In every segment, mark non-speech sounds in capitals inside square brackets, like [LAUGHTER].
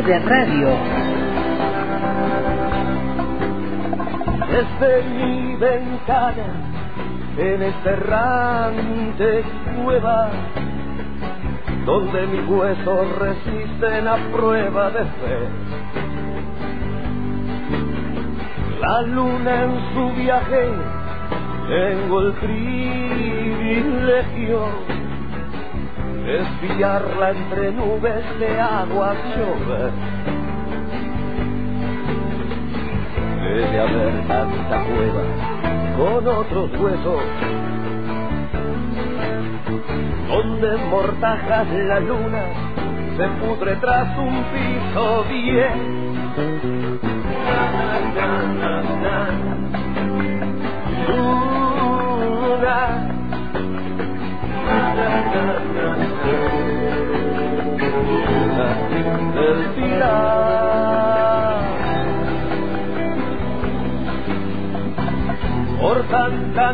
De Radio. Desde mi ventana, en esta errante cueva, donde mis huesos resisten a prueba de fe. La luna en su viaje, tengo el privilegio de espiarla entre nubes de agua llover. Debe haber tanta cueva con otros huesos donde mortajas la luna se pudre tras un piso bien. Luna,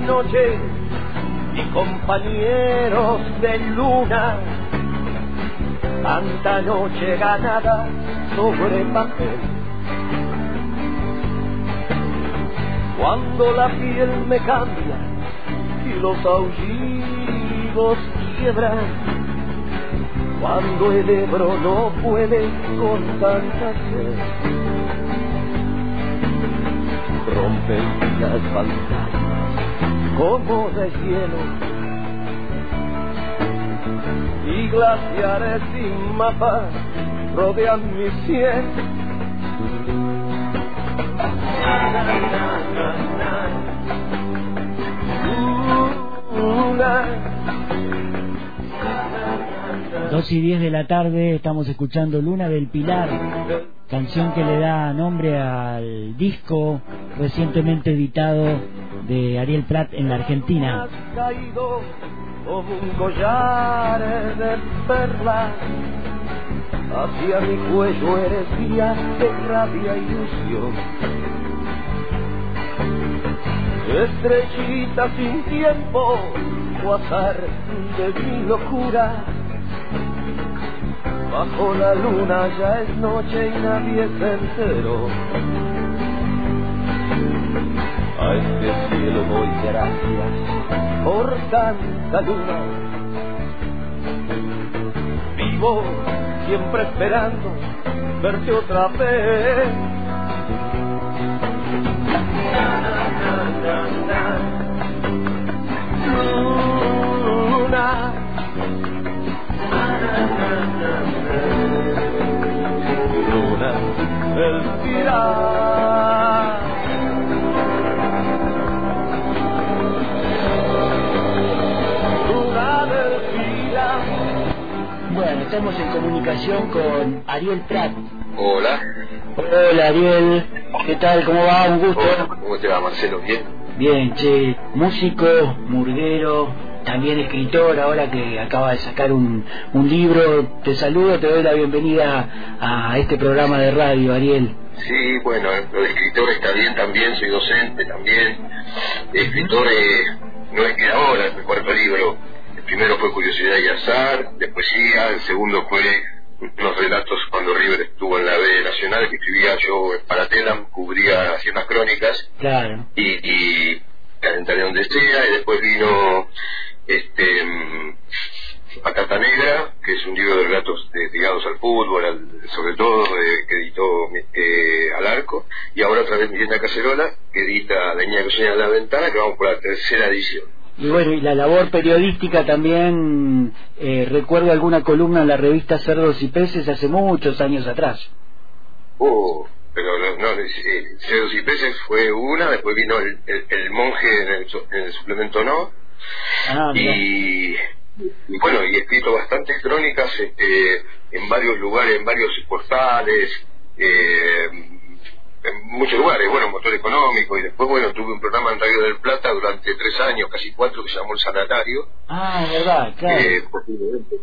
noche y compañeros de luna, tanta noche ganada sobre papel. Cuando la piel me cambia y los aullidos quiebran, cuando el Ebro no puede con tanta sed, rompen las pantallas como de hielo y glaciares sin mapas rodean mi cielo. Dos y diez de la tarde estamos escuchando Luna del Pilar, canción que le da nombre al disco recientemente editado de Ariel Prat en la Argentina. caído como un collar de perlas. Hacia mi cuello eres guía de rabia y ilusión. Estrellita sin tiempo o azar de mi locura bajo la luna ya es noche y nadie se enteró a este cielo doy gracias por tanta luna. Vivo siempre esperando verte otra vez. Luna. Luna, el pilar. Estamos en comunicación con Ariel Prat. Hola. Hola Ariel, ¿qué tal? ¿Cómo va? Un gusto. Hola, ¿Cómo te va, Marcelo? ¿Bien? Bien, che, músico, murguero, también escritor, ahora que acaba de sacar un, un libro. Te saludo, te doy la bienvenida a este programa de radio, Ariel. Sí, bueno, lo de escritor está bien también, soy docente también. Escritor eh, no es que ahora, es mi cuarto libro. Primero fue Curiosidad y Azar, de poesía, el segundo fue unos relatos cuando River estuvo en la B Nacional, que escribía yo para Telam, cubría, unas crónicas. Claro. y, y calentaré donde sea y después vino este mm, Patata Negra que es un libro de relatos de- ligados al fútbol al- sobre todo eh, que editó eh, al arco y ahora otra vez Mirienda Cacerola que edita La niña que sueña en la ventana que vamos por la tercera edición Y bueno, y la labor periodística también, eh, recuerdo alguna columna en la revista Cerdos y Peces hace muchos años atrás. Oh, pero no, no eh, Cerdos y Peces fue una después vino el, el- el monje en el, en el suplemento no Ah, y, y bueno, y he escrito bastantes crónicas este, en varios lugares, en varios portales, eh, en muchos lugares, bueno, motor económico, y después, bueno, tuve un programa en Radio del Plata durante tres años, casi cuatro, que se llamó El Sanatario, Ah, es verdad, claro. que posiblemente,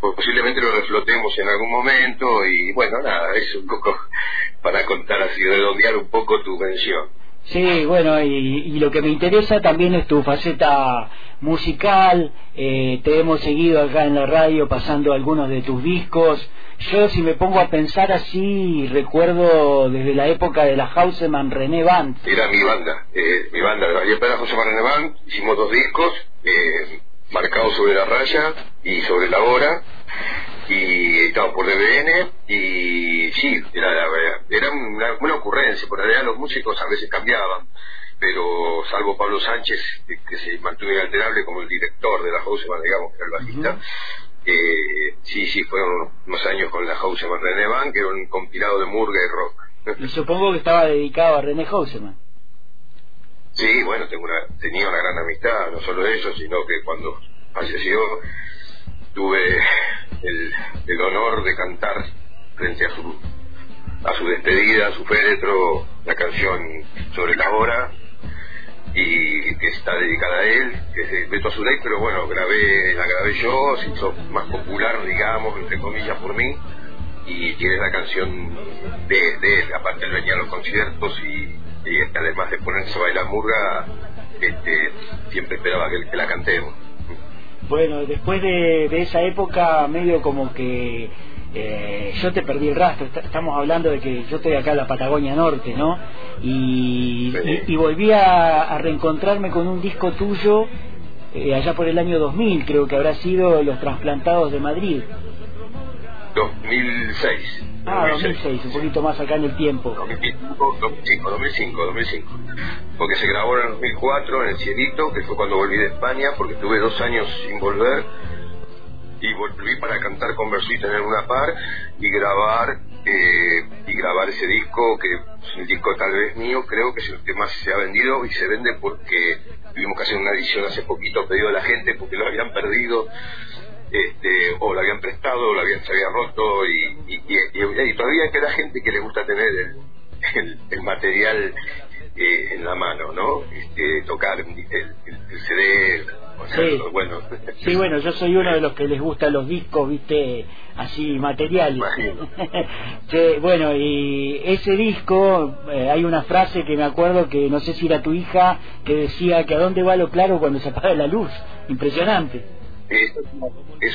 posiblemente lo reflotemos en algún momento, y bueno, nada, es un poco [LAUGHS] para contar así, redondear un poco tu mención. Sí, bueno, y, lo que me interesa también es tu faceta musical. Eh, te hemos seguido acá en la radio pasando algunos de tus discos. Yo, si me pongo a pensar así, recuerdo desde la época de la Houseman René Band. Era mi banda, eh, mi banda. Para Houseman René Band hicimos dos discos, eh, marcados sobre la raya y sobre la hora y editado por DBN y sí, era, era una, una ocurrencia, por realidad los músicos a veces cambiaban, pero salvo Pablo Sánchez, que, se mantuvo inalterable como el director de la Houseman, digamos, que era el bajista, eh, sí, sí, fueron unos años con la Houseman René Van, que era un compilado de murga y rock. Y supongo que estaba dedicado a René Houseman. Sí, bueno, tengo una, tenía una gran amistad, no solo de eso, sino que cuando falleció tuve el, el honor de cantar frente a su a su despedida, a su féretro, la canción sobre la hora y que está dedicada a él, que es de Beto Azulay, pero bueno, grabé, la grabé yo, se hizo más popular, digamos, entre comillas, por mí, y tiene la canción de, él, aparte él venía a los conciertos y, además de ponerse a bailar murga, este, siempre esperaba que, que la cantemos. Bueno, después de, de esa época, medio como que eh, yo te perdí el rastro, estamos hablando de que yo estoy acá en la Patagonia Norte, ¿no? Y, y, volví a, reencontrarme con un disco tuyo eh, allá por el año 2000, creo que habrá sido Los Transplantados de Madrid. 2006. Ah, 2006, un poquito más acá en el tiempo. 2005, 2005, 2005. Porque se grabó en 2004 en el Cielito, que fue cuando volví de España, porque estuve dos años sin volver y volví para cantar con Verso y tener una par y grabar eh, y grabar ese disco que es un disco tal vez mío creo que es el que más se ha vendido y se vende porque tuvimos que hacer una edición hace poquito pedido a la gente porque lo habían perdido este, o lo habían prestado o lo habían, se había roto y, y, todavía queda gente que le gusta tener el, el, material eh, en la mano, ¿no? Este, tocar el CD, Sí. Bueno. sí, bueno, yo soy uno de los que les gustan los discos, viste, así materiales. [LAUGHS] bueno, y ese disco, eh, hay una frase que me acuerdo que no sé si era tu hija, que decía que a dónde va lo claro cuando se apaga la luz. Impresionante. Eso,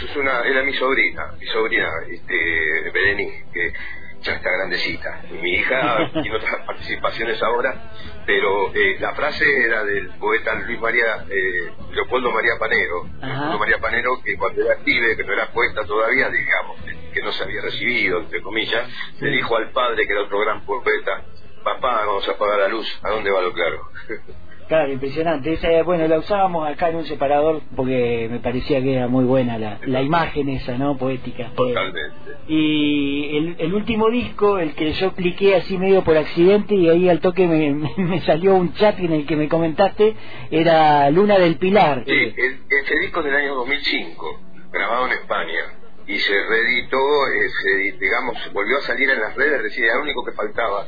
es una, era mi sobrina, mi sobrina, este, Berenice, que ya está grandecita. Mi hija [LAUGHS] tiene otras participaciones ahora, pero eh, la frase era del poeta Luis María, eh, Leopoldo María Panero, Leopoldo María Panero, que cuando era pibe, que no era poeta todavía, digamos, que no se había recibido, entre comillas, le dijo al padre, que era otro gran poeta, papá, vamos a apagar la luz, ¿a dónde va lo claro? [LAUGHS] Claro, impresionante. Esa, bueno, la usábamos acá en un separador porque me parecía que era muy buena la, la imagen esa, ¿no? Poética. Totalmente. y el, el, último disco, el que yo cliqué así medio por accidente y ahí al toque me, me, salió un chat en el que me comentaste, era Luna del Pilar. Sí, el, ese disco del año 2005, grabado en España y se reeditó, eh, digamos, volvió a salir en las redes, decía, era lo único que faltaba.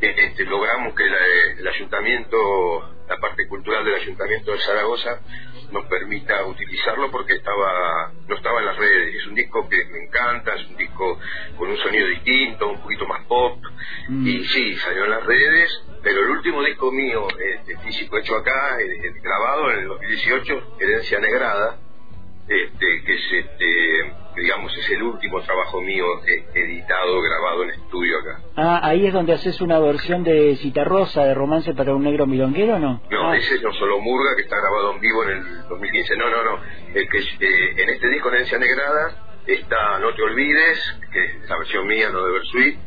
Este, logramos que el ayuntamiento la parte cultural del Ayuntamiento de Zaragoza nos permita utilizarlo porque estaba no estaba en las redes. Es un disco que me encanta, es un disco con un sonido distinto, un poquito más pop. Mm. Y sí, salió en las redes, pero el último disco mío, este, físico hecho acá, eh, grabado en el 2018, Herencia Negrada, este, que es este, digamos, es el último trabajo mío eh, editado, grabado en estudio acá. Ah, ahí es donde haces una versión de Citarrosa, de Romance para un Negro Milonguero, ¿no? No, ah. ese es No Solo Murga, que está grabado en vivo en el 2015. No, no, no. El que, eh, en este disco, Herencia Negrada, está No Te Olvides, que es la versión mía, no de Versuit.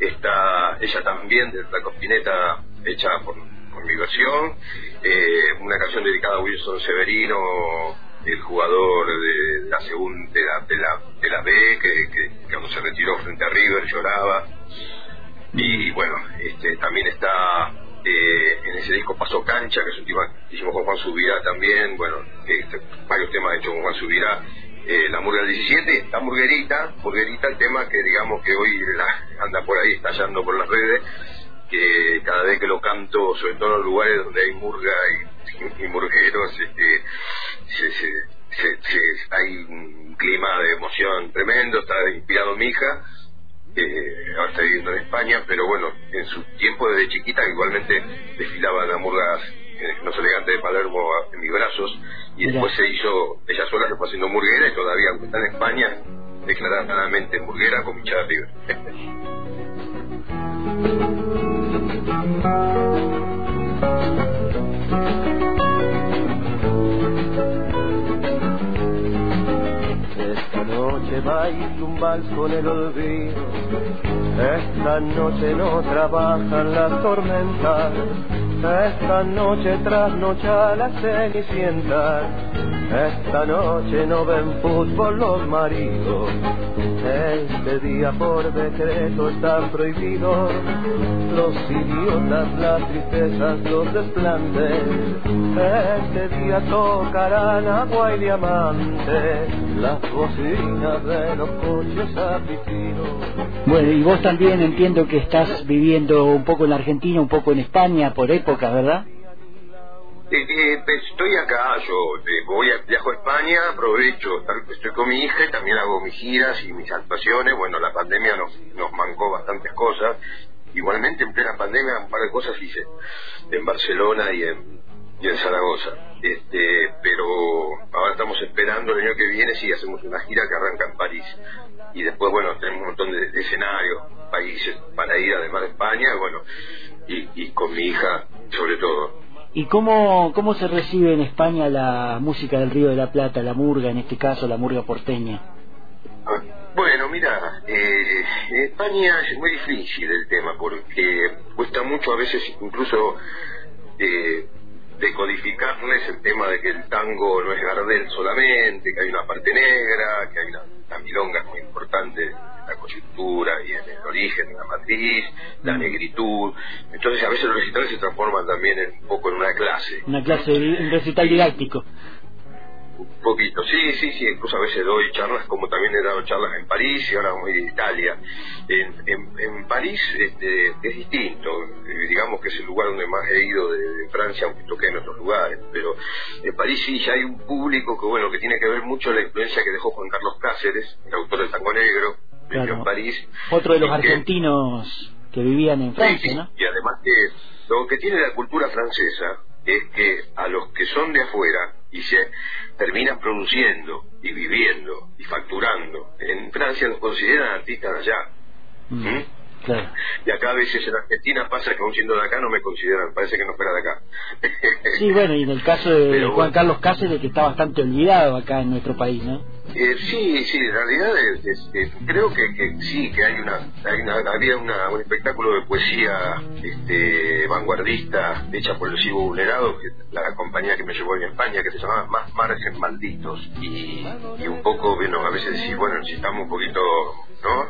Está ella también, de la Cospineta, hecha por, mi versión. Eh, una canción dedicada a Wilson Severino, el jugador de la segunda de la, de la, la B que, que, cuando se retiró frente a River lloraba. Y bueno este también está eh, en ese disco Pasó Cancha que es un tema que hicimos con Juan Subirá también. Bueno este, varios temas hechos con Juan Subirá. Eh, la murga del 17 está Murguerita Murguerita el tema que digamos que hoy anda por ahí estallando por las redes que cada vez que lo canto sobre todo en los lugares donde hay murga y y murgueros, este, se, se, hay un clima de emoción tremendo, está inspirado mi hija, eh, ahora está viviendo en España, pero bueno, en su tiempo desde chiquita igualmente desfilaba en murgas en los elegantes de Palermo en mis brazos y después se hizo, ella sola se fue haciendo murguera y todavía, aunque está en España, declaradamente murguera con Michada River. [LAUGHS] bailo un con el olvido. Esta noche no trabajan las tormentas. Esta noche trasnocha la cenicienta. Esta noche no ven fútbol los maridos. Este día por decreto están prohibidos los idiotas, las tristezas, los desplantes. Este día tocarán agua y diamante, las bocinas de los coches afligidos. Bueno, y vos también entiendo que estás viviendo un poco en Argentina, un poco en España, por época, ¿verdad? Eh, eh, pues, estoy acá, yo eh, voy a, viajo a España, aprovecho, estoy con mi hija y también hago mis giras y mis actuaciones. Bueno, la pandemia nos, nos mancó bastantes cosas. Igualmente, en plena pandemia, un par de cosas hice en Barcelona y en, y en Zaragoza. Este, pero ahora estamos esperando el año que viene, sí, hacemos una gira que arranca en París. Y después, bueno, tenemos un montón de, de escenarios, países para ir, además de España, bueno, y, y con mi hija, sobre todo. ¿Y cómo, cómo se recibe en España la música del Río de la Plata, la murga, en este caso la murga porteña? Bueno, mira, eh, en España es muy difícil el tema porque cuesta mucho a veces incluso eh, decodificarles el tema de que el tango no es Gardel solamente, que hay una parte negra, que hay una, una milonga muy importante en la coyuntura y en el origen, en la matriz, la negritud. Entonces a veces los recitales se transforman también en- un poco en una clase. Una clase, un recital didáctico. Un poquito, sí, sí, sí, incluso a veces doy charlas, como también he dado charlas en París y ahora voy a Italia. En, en, en París este, es distinto, eh, digamos que es el lugar donde más he ido de, de Francia, aunque toqué en otros lugares, pero en París sí ya hay un público que, bueno, que tiene que ver mucho la influencia que dejó Juan Carlos Cáceres, el autor del tango negro, Claro. en París. Otro de los que- argentinos que vivían en Francia, sí, ¿no? Y además que lo que tiene la cultura francesa es que a los que son de afuera y se terminan produciendo y viviendo y facturando, en Francia los consideran artistas de allá. Mm, ¿Mm? Claro. Y acá a veces en Argentina pasa que aún siendo de acá no me consideran, parece que no fuera de acá. Sí, bueno, y en el caso de [LAUGHS] Pero Juan bueno. Carlos Cáceres, que está bastante olvidado acá en nuestro país, ¿no? Eh, sí, sí, en realidad creo que, sí, que hay una, hay una- había una- un espectáculo de poesía este, vanguardista hecha por el Cibo Vulnerado, que la compañía que me llevó en España, que se llamaba Más Margen Malditos. Y, un poco, bueno, a veces decís, bueno, necesitamos un poquito, ¿no?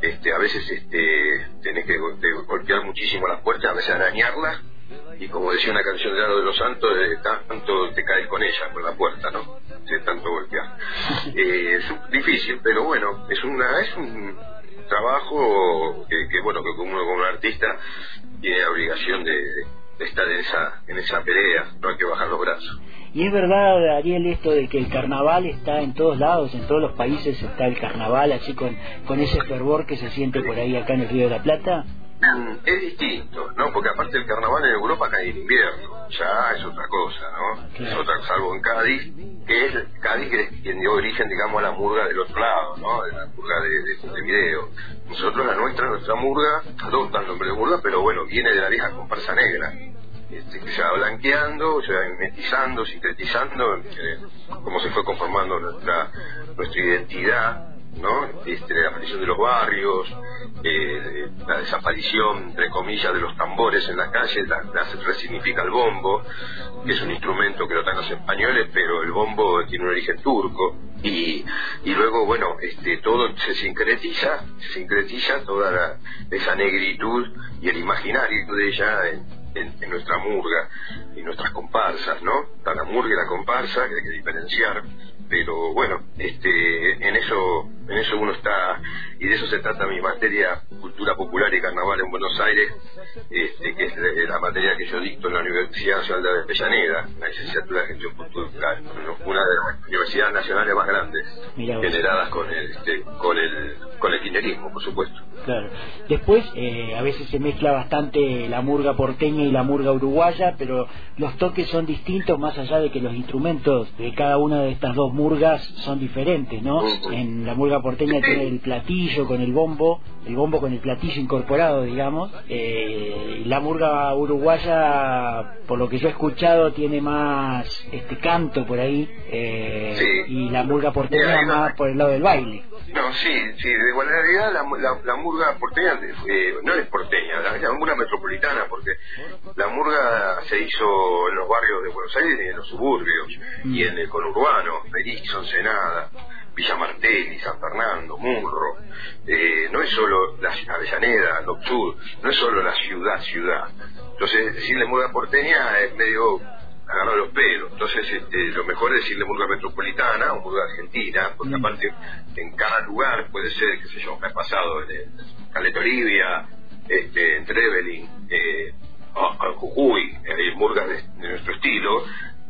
Este, a veces este, tenés que golpear muchísimo las puertas, a veces arañarlas. Y como decía una canción de Lado de los Santos, tanto te caes con ella, con la puerta, ¿no? Tanto golpear. Eh, es difícil, pero bueno, es una es un trabajo que, que, bueno, que uno como artista tiene la obligación de, de estar en esa, en esa pelea, no hay que bajar los brazos. Y es verdad, Ariel, esto de que el carnaval está en todos lados, en todos los países está el carnaval, así con, con ese fervor que se siente por ahí acá en el Río de la Plata. Mm, Es distinto, ¿no? Porque aparte el carnaval en Europa cae en invierno, ya es otra cosa, ¿no? Es otra, salvo en Cádiz, que es Cádiz que es quien dio origen, digamos, a la murga del otro lado, ¿no? De la murga de, de Montevideo. Nosotros, la nuestra, nuestra murga, adopta el nombre de murga, pero bueno, viene de la vieja comparsa negra. Este, que se va blanqueando, se va metizando, sintetizando, eh, cómo se fue conformando nuestra, nuestra identidad, ¿no? Este, la aparición de los barrios, eh, la desaparición, entre comillas, de los tambores en la calle, la, la resignifica el bombo, que es un instrumento que lo traen los españoles, pero el bombo tiene un origen turco. Y, y luego, bueno, este, todo se sincretiza, se sincretiza toda la- esa negritud y el imaginario de ella en, en- en nuestra murga y nuestras comparsas, ¿no? Está la murga y la comparsa, que hay que diferenciar, pero bueno, este, en eso, en eso uno está, y de eso se trata mi materia, Cultura Popular y Carnaval en Buenos Aires, este, que es la materia que yo dicto en la Universidad Nacional de Avellaneda, la licenciatura de Gestión Cultural, una de las universidades nacionales más grandes, generadas con el, este, con el, con el kirchnerismo, por supuesto. Claro. Después, eh, a veces se mezcla bastante la murga porteña y la murga uruguaya, pero los toques son distintos más allá de que los instrumentos de cada una de estas dos murgas son diferentes, ¿no? En la murga porteña tiene el platillo con el bombo, el bombo con el platillo incorporado, digamos. Eh, la murga uruguaya, por lo que yo he escuchado, tiene más este canto por ahí, eh, y la murga porteña más por el lado del baile. No, sí, sí, de igual realidad la, la, murga porteña eh, no es porteña, la, la, murga metropolitana, porque la murga se hizo en los barrios de Buenos Aires y en los suburbios, y en el conurbano, Berizo, Senada, Villa Martelli, San Fernando, Murro, eh, no es solo la Avellaneda, Loctur, no es solo la ciudad, ciudad. Entonces, decirle murga porteña es medio agarrar los pelos. Entonces, este, lo mejor es decirle murga metropolitana o murga argentina, porque mm. aparte en cada lugar puede ser, qué sé yo, me ha pasado en Caleta Olivia, este, en Trevelin, eh, en Jujuy, hay murgas de, nuestro estilo,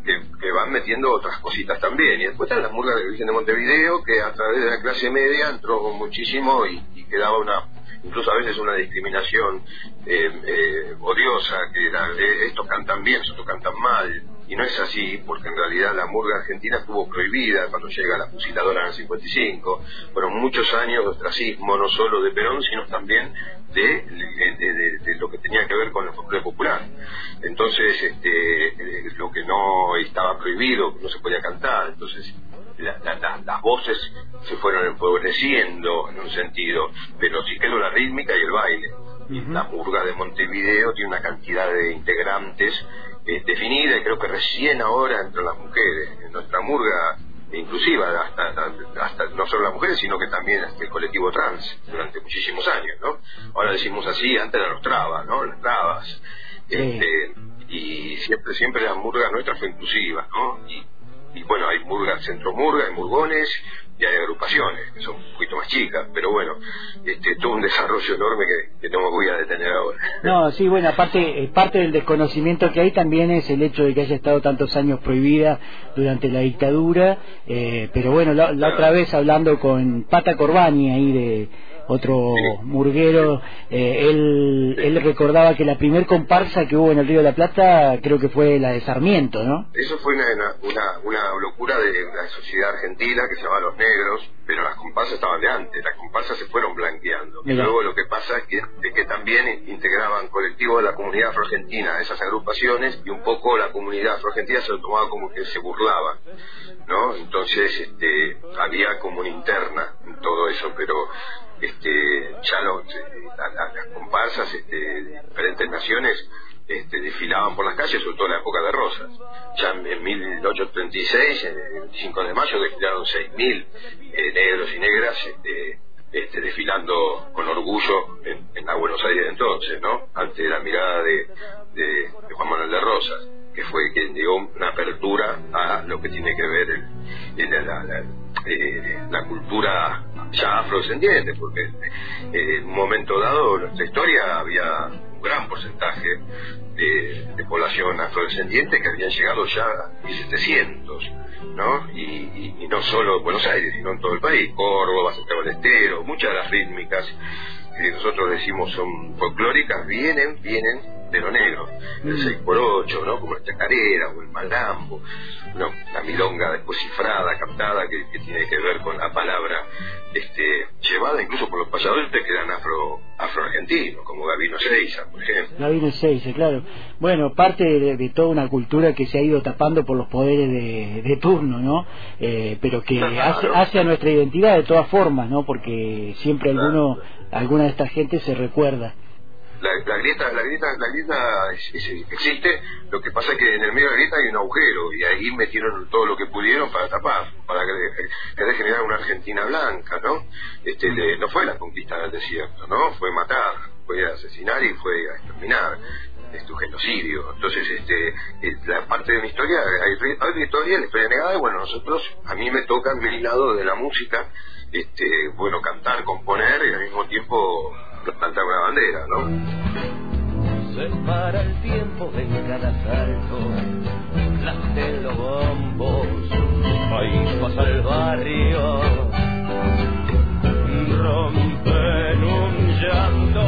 que, van metiendo otras cositas también. Y después están las murgas de Virgen de Montevideo, que a través de la clase media entró muchísimo y, y quedaba una incluso a veces una discriminación eh, eh, odiosa, que era, eh, estos cantan bien, estos cantan mal, y no es así, porque en realidad la murga argentina estuvo prohibida cuando llega la fusiladora en el 55, fueron muchos años de ostracismo, no solo de Perón, sino también de, de, lo que tenía que ver con el folclore popular. Entonces, este, lo que no estaba prohibido, no se podía cantar, entonces las voces se fueron empobreciendo en un sentido, pero sí quedó la rítmica y el baile. La murga de Montevideo tiene una cantidad de integrantes eh, definida y creo que recién ahora entre las mujeres. En nuestra murga inclusiva, hasta, hasta, no solo las mujeres, sino que también hasta el colectivo trans durante muchísimos años, ¿no? Ahora decimos así, antes eran los trabas, ¿no? Las trabas. Este, y siempre, siempre la murga nuestra fue inclusiva, ¿no? Y, y bueno, hay murgas, centro murga, hay murgones y hay agrupaciones que son un poquito más chicas, pero bueno, este, todo un desarrollo enorme que, que no me voy a detener ahora. No, sí, bueno, aparte, eh, parte del desconocimiento que hay también es el hecho de que haya estado tantos años prohibida durante la dictadura, eh, pero bueno, la, otra vez hablando con Pata Corbani ahí de otro murguero, eh, él, él recordaba que la primer comparsa que hubo en el Río de la Plata creo que fue la de Sarmiento, ¿no? Eso fue una, una, una locura de la sociedad argentina que se llamaba Los Negros, pero las comparsas estaban de antes, las comparsas se fueron blanqueando. Y luego lo que pasa es que, que también integraban colectivos de la comunidad afroargentina esas agrupaciones y un poco la comunidad afroargentina se lo tomaba como que se burlaba, ¿no? Entonces este, había como una interna en todo eso, pero este, ya las comparsas este, de diferentes naciones este, desfilaban por las calles, sobre todo en la época de Rosas. Ya en, 1836, el 5 de mayo, desfilaron 6.000 eh, negros y negras este, este, desfilando con orgullo en, la Buenos Aires entonces, ¿no? Ante la mirada de, de, Juan Manuel de Rosas, que fue quien dio una apertura a lo que tiene que ver el, la, eh, la cultura ya afrodescendiente, porque en un momento dado en nuestra historia había gran porcentaje de, población afrodescendiente que habían llegado ya a 1700, ¿no? Y, y, no solo en Buenos Aires, sino en todo el país, Córdoba, Santiago del Estero, muchas de las rítmicas que nosotros decimos son folclóricas vienen, vienen de lo negro, el 6x8, mm. ¿no? Como la chacarera o el malambo, ¿no? La milonga después cifrada, captada, que, tiene que ver con la palabra este, llevada incluso por los payadores que eran afro, afroargentinos, como Gabino Seiza, por ejemplo. Gabino Seiza, claro. Bueno, parte de, toda una cultura que se ha ido tapando por los poderes de, turno, ¿no? Eh, pero que hace, hace, a nuestra identidad de todas formas, ¿no? Porque siempre alguno, alguna de estas gente se recuerda la, grieta, la grieta, la grieta existe, lo que pasa es que en el medio de la grieta hay un agujero y ahí metieron todo lo que pudieron para tapar, para querer generar una Argentina blanca, ¿no? Este, no fue la conquista del desierto, ¿no? Fue matar, fue asesinar y fue a exterminar. este, un genocidio. Entonces, este, la parte de mi historia, hay, hay historia, la historia negada, y bueno, nosotros, a mí me toca mi lado de la música, este, bueno, cantar, componer y al mismo tiempo plantar una bandera, ¿no? Se para el tiempo en cada salto, las los bombos, ahí pasa el barrio, rompen un llanto,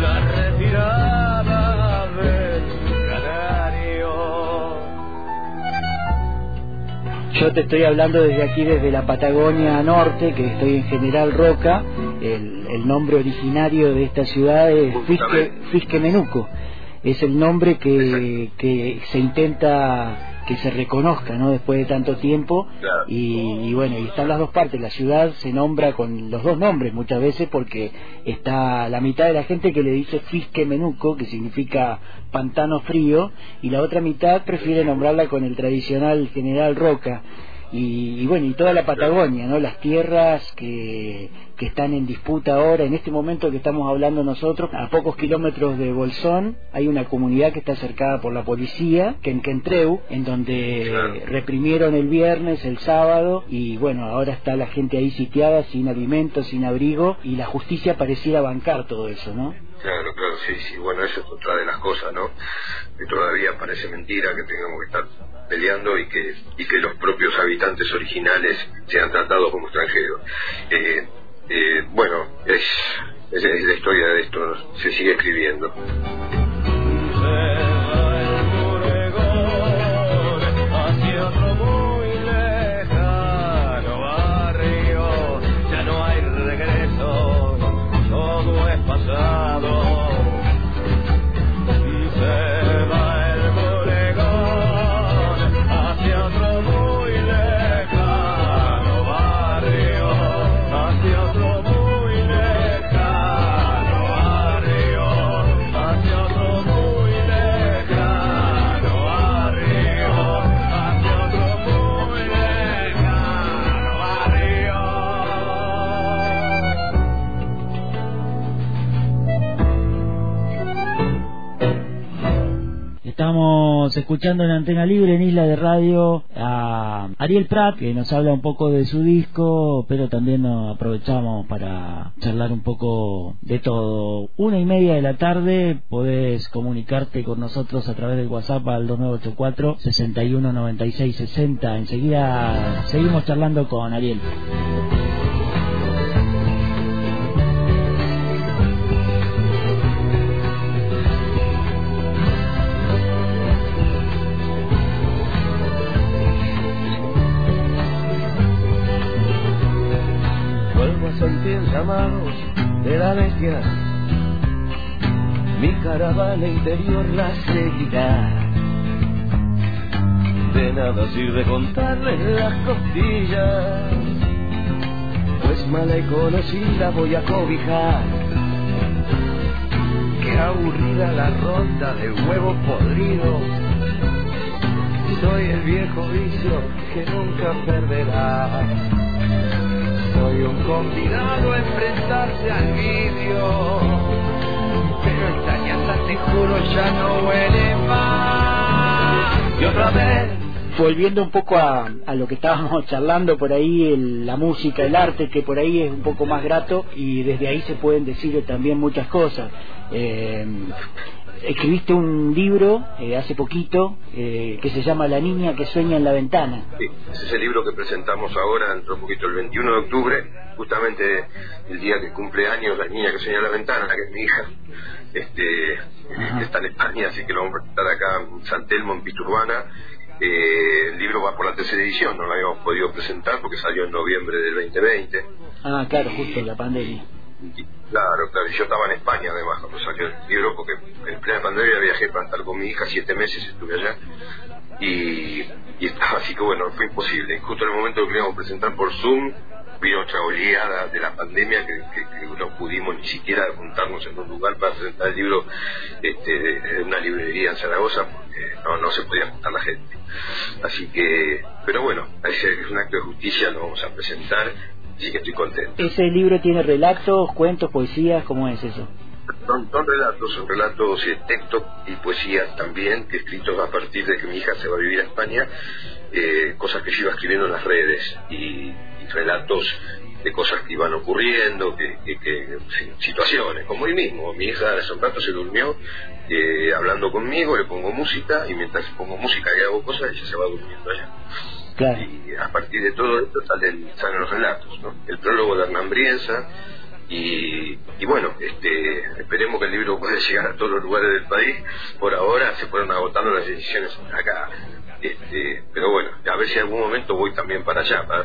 la retirada del canario. Yo te estoy hablando desde aquí, desde la Patagonia Norte, que estoy en General Roca. El, el nombre originario de esta ciudad es Fisque, Fisque Menuco. Es el nombre que, que se intenta que se reconozca ¿no? después de tanto tiempo. Y, y, bueno y están las dos partes. La ciudad se nombra con los dos nombres muchas veces porque está la mitad de la gente que le dice Fisque Menuco que significa pantano frío y la otra mitad prefiere nombrarla con el tradicional General Roca y, y, bueno, y toda la Patagonia, ¿no? Las tierras que, que están en disputa ahora, en este momento que estamos hablando nosotros, a pocos kilómetros de Bolsón, hay una comunidad que está cercada por la policía, que en Quentreu, en donde reprimieron el viernes, el sábado, y bueno, ahora está la gente ahí sitiada, sin alimentos, sin abrigo, y la justicia pareciera bancar todo eso, ¿no? Claro, claro, sí, sí, bueno, eso es otra de las cosas, ¿no? Que todavía parece mentira que tengamos que estar peleando y que, y que los propios habitantes originales sean tratados como extranjeros. Eh, eh, bueno, es, es, es la historia de esto, se sigue escribiendo. Estamos escuchando en Antena Libre, en Isla de Radio, a Ariel Prat, que nos habla un poco de su disco, pero también nos aprovechamos para charlar un poco de todo. Una y media de la tarde podés comunicarte con nosotros a través del WhatsApp al 2984 619660. Enseguida seguimos charlando con Ariel. Llamados de la bestia. Mi caravana interior la seguirá. De nada sirve contarles las costillas, pues mala y conocida voy a cobijar. Qué aburrida la ronda de huevo podrido. Soy el viejo vicio que nunca perderá soy un convidado a enfrentarse al vídeo. Pero esta ñata, te juro, ya no huele más. Y otra vez. Volviendo un poco a, a lo que estábamos [LAUGHS] charlando por ahí, el, la música, el arte, que por ahí es un poco más grato y desde ahí se pueden decir también muchas cosas. Eh, escribiste un libro eh, hace poquito eh, que se llama La niña que sueña en la ventana. Sí, ese es el libro que presentamos ahora, dentro un poquito el 21 de octubre, justamente el día que cumple años La niña que sueña en la ventana, que es mi hija, este, está en España, así que lo vamos a presentar acá en San Telmo, en Pista Urbana. Eh, el libro va por la tercera edición, no lo habíamos podido presentar porque salió en noviembre del 2020. Ah, claro, justo en la pandemia. Claro, claro, yo estaba en España además cuando salió el libro, porque en plena pandemia viajé para estar con mi hija, siete meses estuve allá, y, y estaba así que bueno, fue imposible. Justo en el momento que a presentar por Zoom, vino otra oleada de la pandemia que, que, no pudimos ni siquiera juntarnos en un lugar para presentar el libro este, en una librería en Zaragoza, porque no, no se podía juntar la gente. Así que, pero bueno, es un acto de justicia, lo vamos a presentar sí que estoy contento. ¿Ese libro tiene relatos, cuentos, poesías? ¿Cómo es eso? son, son, relatos, son relatos, eh, textos y poesía también, escritos a partir de que mi hija se va a vivir a España, eh, cosas que yo iba escribiendo en las redes y, relatos de cosas que iban ocurriendo, que, que, situaciones, como hoy mismo. Mi hija hace un rato se durmió eh, hablando conmigo, le pongo música y mientras pongo música y hago cosas, ella se va durmiendo allá. Y a partir de todo esto salen, salen los relatos, ¿no? El prólogo de Hernán y, y, bueno, este, esperemos que el libro pueda llegar a todos los lugares del país. Por ahora se fueron agotando las ediciones acá. Este, pero bueno, a ver si en algún momento voy también para allá, para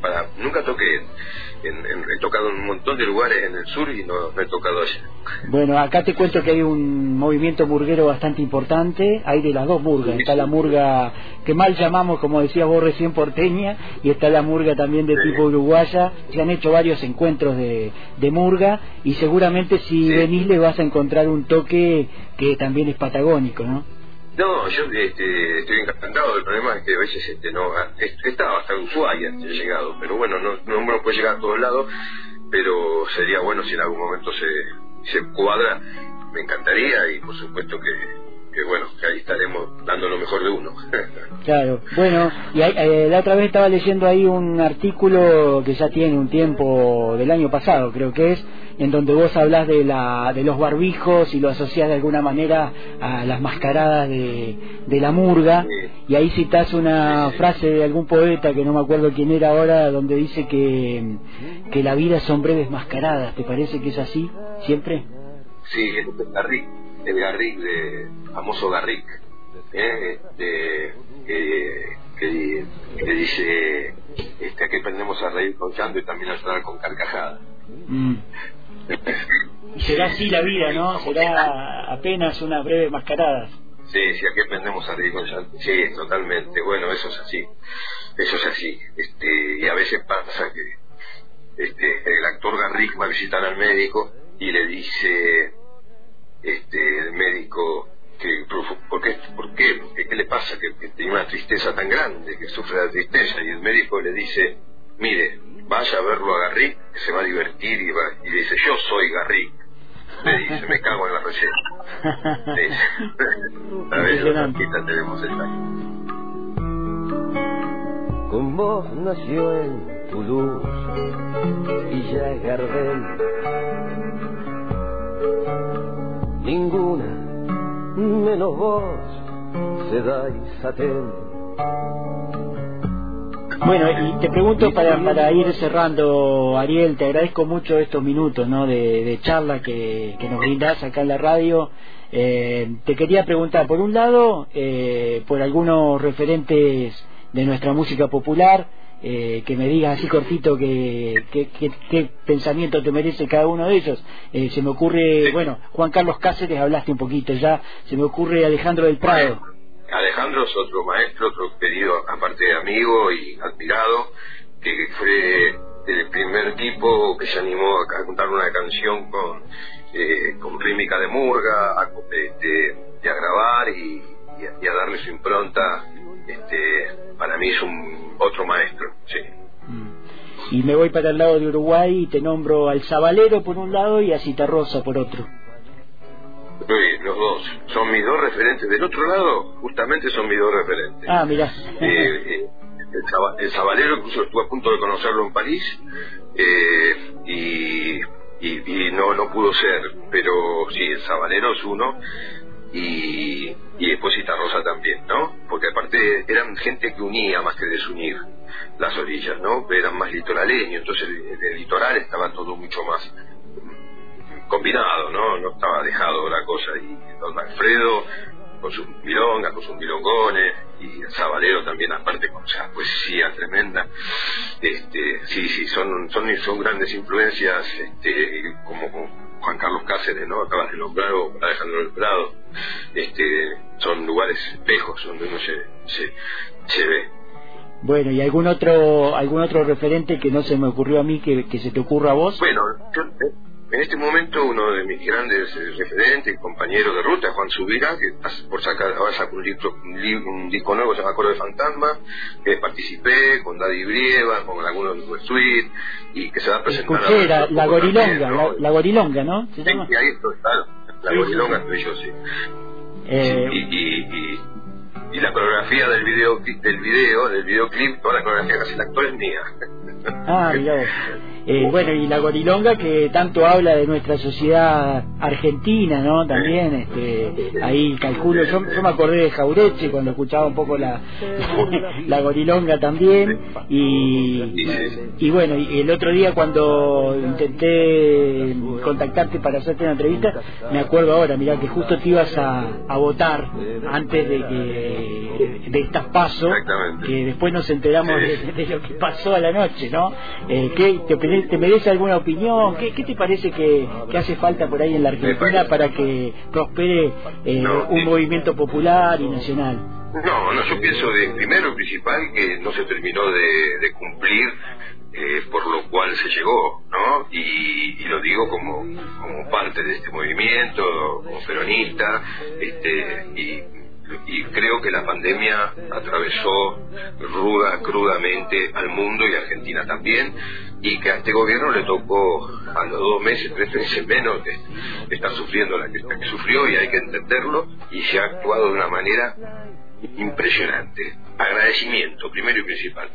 para nunca toqué en, he tocado en un montón de lugares en el sur y no, he tocado allá. Bueno acá te cuento que hay un movimiento murguero bastante importante hay de las dos murgas. Está la murga que mal llamamos como decía vos recién porteña y está la murga también de tipo uruguaya. Se han hecho varios encuentros de, de murga y seguramente si venís le vas a encontrar un toque que también es patagónico ¿no? No, yo este, estoy encantado. El problema es que a veces este, no estaba hasta Ushuaia he llegado, pero bueno, no, no puede llegar a todos lados, pero sería bueno si en algún momento se, se cuadra. Me encantaría y por supuesto que, que bueno, que ahí estaremos dando lo mejor de uno. [LAUGHS] claro, bueno, y eh, la otra vez estaba leyendo ahí un artículo que ya tiene un tiempo del año pasado, creo que es, en donde vos hablas de, la, de los barbijos y lo asociás de alguna manera a las mascaradas de, de la murga, y ahí citas una frase de algún poeta que no me acuerdo quién era ahora, donde dice que, que la vida son breves mascaradas, ¿te parece que es así siempre? Sí, es Garrick, el Garrick, de famoso Garrick, ¿eh? este, que, que, dice este, que aprendemos a reír con llanto y también a llorar con carcajadas. Mm. Será así la vida, ¿no? Será apenas una breve mascarada. Sí, sí, aquí aprendemos a reír con Sí, totalmente. Bueno, eso es así. Eso es así. Este, y a veces pasa que este, el actor Garrick va a visitar al médico y le dice este, el médico que ¿por qué? ¿Por qué? ¿Qué, le pasa? Que, tiene una tristeza tan grande, que sufre de tristeza, y el médico le dice, mire, vaya a verlo a Garrick, que se va a divertir, y, va, y le dice, yo soy Garrick. Le dice, me cago en la receta. [LAUGHS] a ver, tenemos esta. Con vos nació en Toulouse y ya Gardel. Ninguna, menos vos, se da y satén bueno, y te pregunto para, para ir cerrando, Ariel, te agradezco mucho estos minutos ¿no? de, charla que, que, nos brindas acá en la radio. Eh, te quería preguntar, por un lado, eh, por algunos referentes de nuestra música popular, eh, que me digas así cortito qué que, pensamiento te merece cada uno de ellos. se me ocurre, bueno, Juan Carlos Cáceres, hablaste un poquito ya, se me ocurre Alejandro del Prado. Alejandro es otro maestro, otro querido, aparte de amigo y admirado, que fue el primer tipo que se animó a, cantar una canción con, eh, con rítmica de murga, a, este, a grabar y, a, darle su impronta. Este, para mí es un otro maestro, sí. Mm. Y me voy para el lado de Uruguay y te nombro al Zabalero por un lado y a Citarrosa por otro. Sí, los dos. Son mis dos referentes. Del otro lado, justamente son mis dos referentes. Ah, mira. Eh, eh, el, Sabalero, incluso estuve a punto de conocerlo en París, eh, y, y, no, no pudo ser. Pero sí, el Sabalero es uno, y, y después Rosa también, ¿no? Porque aparte eran gente que unía más que desunir las orillas, ¿no? Eran más litoraleños, entonces el litoral estaba todo mucho más combinado, ¿no? No estaba dejado la cosa. Y don Alfredo con sus milongas, con sus milongones, y el Sabalero también, aparte con esa poesía tremenda. Este, sí, sí, son, son, son grandes influencias, este, como Juan Carlos Cáceres, ¿no? Acabas de nombrar, o Alejandro del Prado. Este, son lugares espejos donde uno se, se, se ve. Bueno, ¿y algún otro algún otro referente que no se me ocurrió a mí que, que se te ocurra a vos? Bueno, yo, eh, en este momento uno de mis grandes eh, referentes, compañeros de ruta, Juan Subira, que por sacar, ahora saca un, libro, un, disco nuevo, se llama Coro de Fantasma, que participé con Daddy Brieva, con algunos de los Sweet, y que se va a presentar... Escuché, la, la gorilonga, la, gorilonga, ¿no? ¿Se llama? Sí, ahí está, la gorilonga estoy yo, sí. Eh... y, y, y la coreografía del video del video del videoclip toda la coreografía casi el actor es mía ah mira [LAUGHS] eh, bueno, y la gorilonga que tanto habla de nuestra sociedad argentina, ¿no? También, este, ahí calculo, yo, me acordé de Jaureche cuando escuchaba un poco la, [LAUGHS] la gorilonga también, y, y bueno, y el otro día cuando intenté contactarte para hacerte una entrevista, me acuerdo ahora, mira, que justo te ibas a, a votar antes de que de estas pasos, que después nos enteramos de, lo que pasó a la noche, ¿no? Eh, ¿qué, te, ¿Te merece alguna opinión? ¿Qué, qué te parece que, hace falta por ahí en la Argentina para que prospere eh, un movimiento popular y nacional? No, no, yo pienso de primero y principal que no se terminó de, cumplir eh, por lo cual se llegó, ¿no? Y, lo digo como, como parte de este movimiento, como peronista, este, y y creo que la pandemia atravesó ruda, crudamente al mundo y a Argentina también, y que a este gobierno le tocó a los dos meses, tres meses menos de, estar sufriendo la que, que sufrió y hay que entenderlo, y se ha actuado de una manera impresionante. Agradecimiento, primero y principal.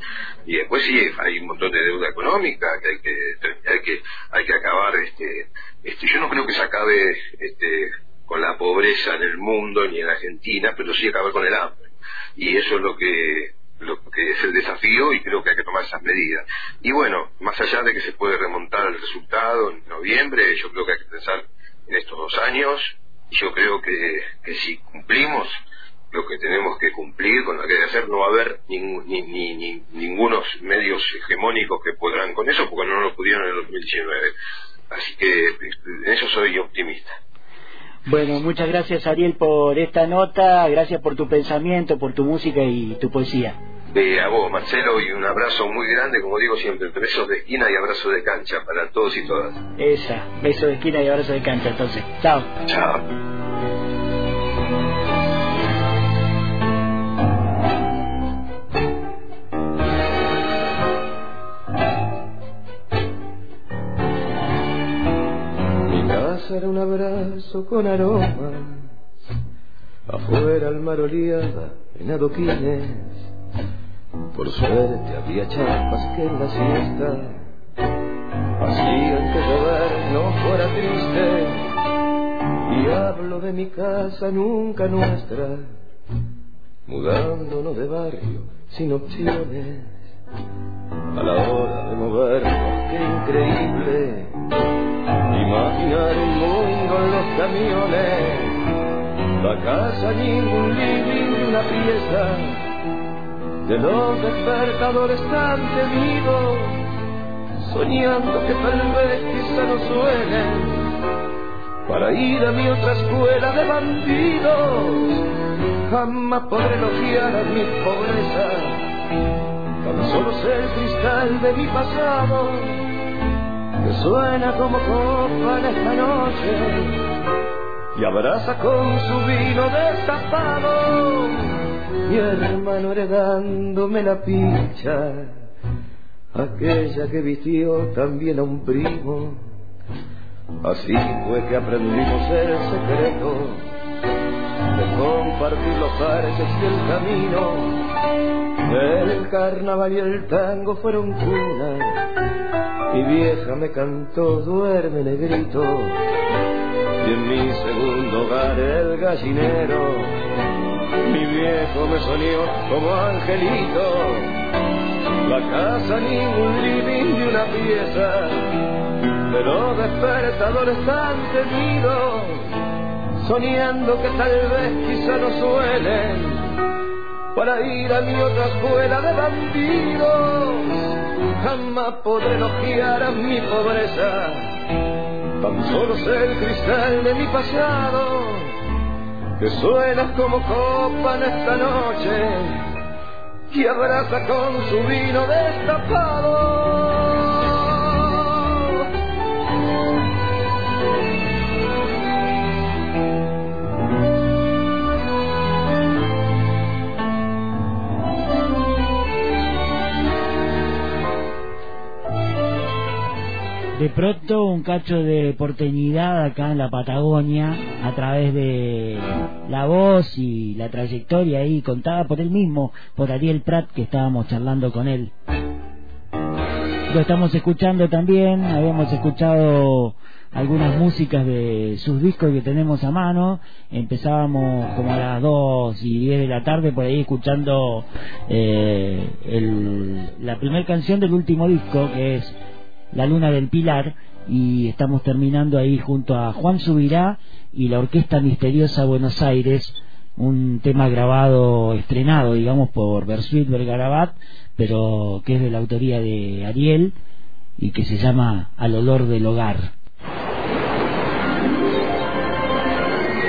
Y después sí, hay un montón de deuda económica que hay que, hay que, hay que acabar, este, este, yo no creo que se acabe, este, con la pobreza en el mundo ni en Argentina, pero sí acabar con el hambre. Y eso es lo que lo que es el desafío y creo que hay que tomar esas medidas. Y bueno, más allá de que se puede remontar el resultado en noviembre, yo creo que hay que pensar en estos dos años y yo creo que, que si cumplimos lo que tenemos que cumplir con lo que hay que hacer, no va a haber ni, ni, ni, ningunos medios hegemónicos que podrán con eso porque no lo pudieron en el 2019. Así que en eso soy optimista. Bueno, muchas gracias Ariel por esta nota, gracias por tu pensamiento, por tu música y tu poesía. Eh, a vos, Marcelo, y un abrazo muy grande, como digo siempre, besos de esquina y abrazo de cancha para todos y todas. Esa, beso de esquina y abrazo de cancha, entonces. Chao. Chao. Un abrazo con aroma. Afuera el mar olía en adoquines. Por suerte había chapas que en la siesta hacían que llover no fuera triste. Y hablo de mi casa nunca nuestra, mudándonos de barrio sin opciones. A la hora de movernos, qué increíble imaginar un mundo en los camiones, la casa, ningún living una pieza, de los despertadores tan temidos, soñando que tal vez quizá no suenen, para ir a mi otra escuela de bandidos, jamás podré elogiar a mi pobreza, tan solo sé el cristal de mi pasado que suena como copa en esta noche y abraza con su vino destapado mi hermano heredándome la picha aquella que vistió también a un primo. Así fue que aprendimos el secreto de compartir los parques y el camino. El carnaval y el tango fueron cuna mi vieja me cantó, duerme negrito. Y en mi segundo hogar el gallinero, mi viejo me soñó como angelito. La casa ni un living ni una pieza, los despertadores tan temidos, soñando que tal vez quizá no suelen para ir a mi otra escuela de bandidos jamás podré elogiar a mi pobreza. Tan solo sé el cristal de mi pasado, que suena como copa en esta noche y abraza con su vino destapado. Pronto un cacho de porteñidad acá en la Patagonia a través de la voz y la trayectoria ahí contada por él mismo, por Ariel Prat que estábamos charlando con él. Lo estamos escuchando también, habíamos escuchado algunas músicas de sus discos que tenemos a mano. Empezábamos como a las 2 y 10 de la tarde por ahí escuchando eh, la primera canción del último disco que es La Luna del Pilar y estamos terminando ahí junto a Juan Subirá y la Orquesta Misteriosa Buenos Aires un tema grabado, estrenado, digamos, por Bersuit Vergarabat, pero que es de la autoría de Ariel y que se llama Al olor del hogar.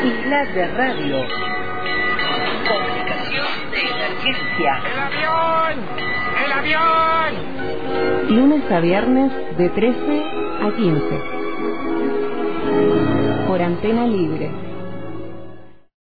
Isla de Radio. Comunicación de emergencia. ¡El avión! ¡El avión! Lunes a viernes de 13 a 15. Por antena libre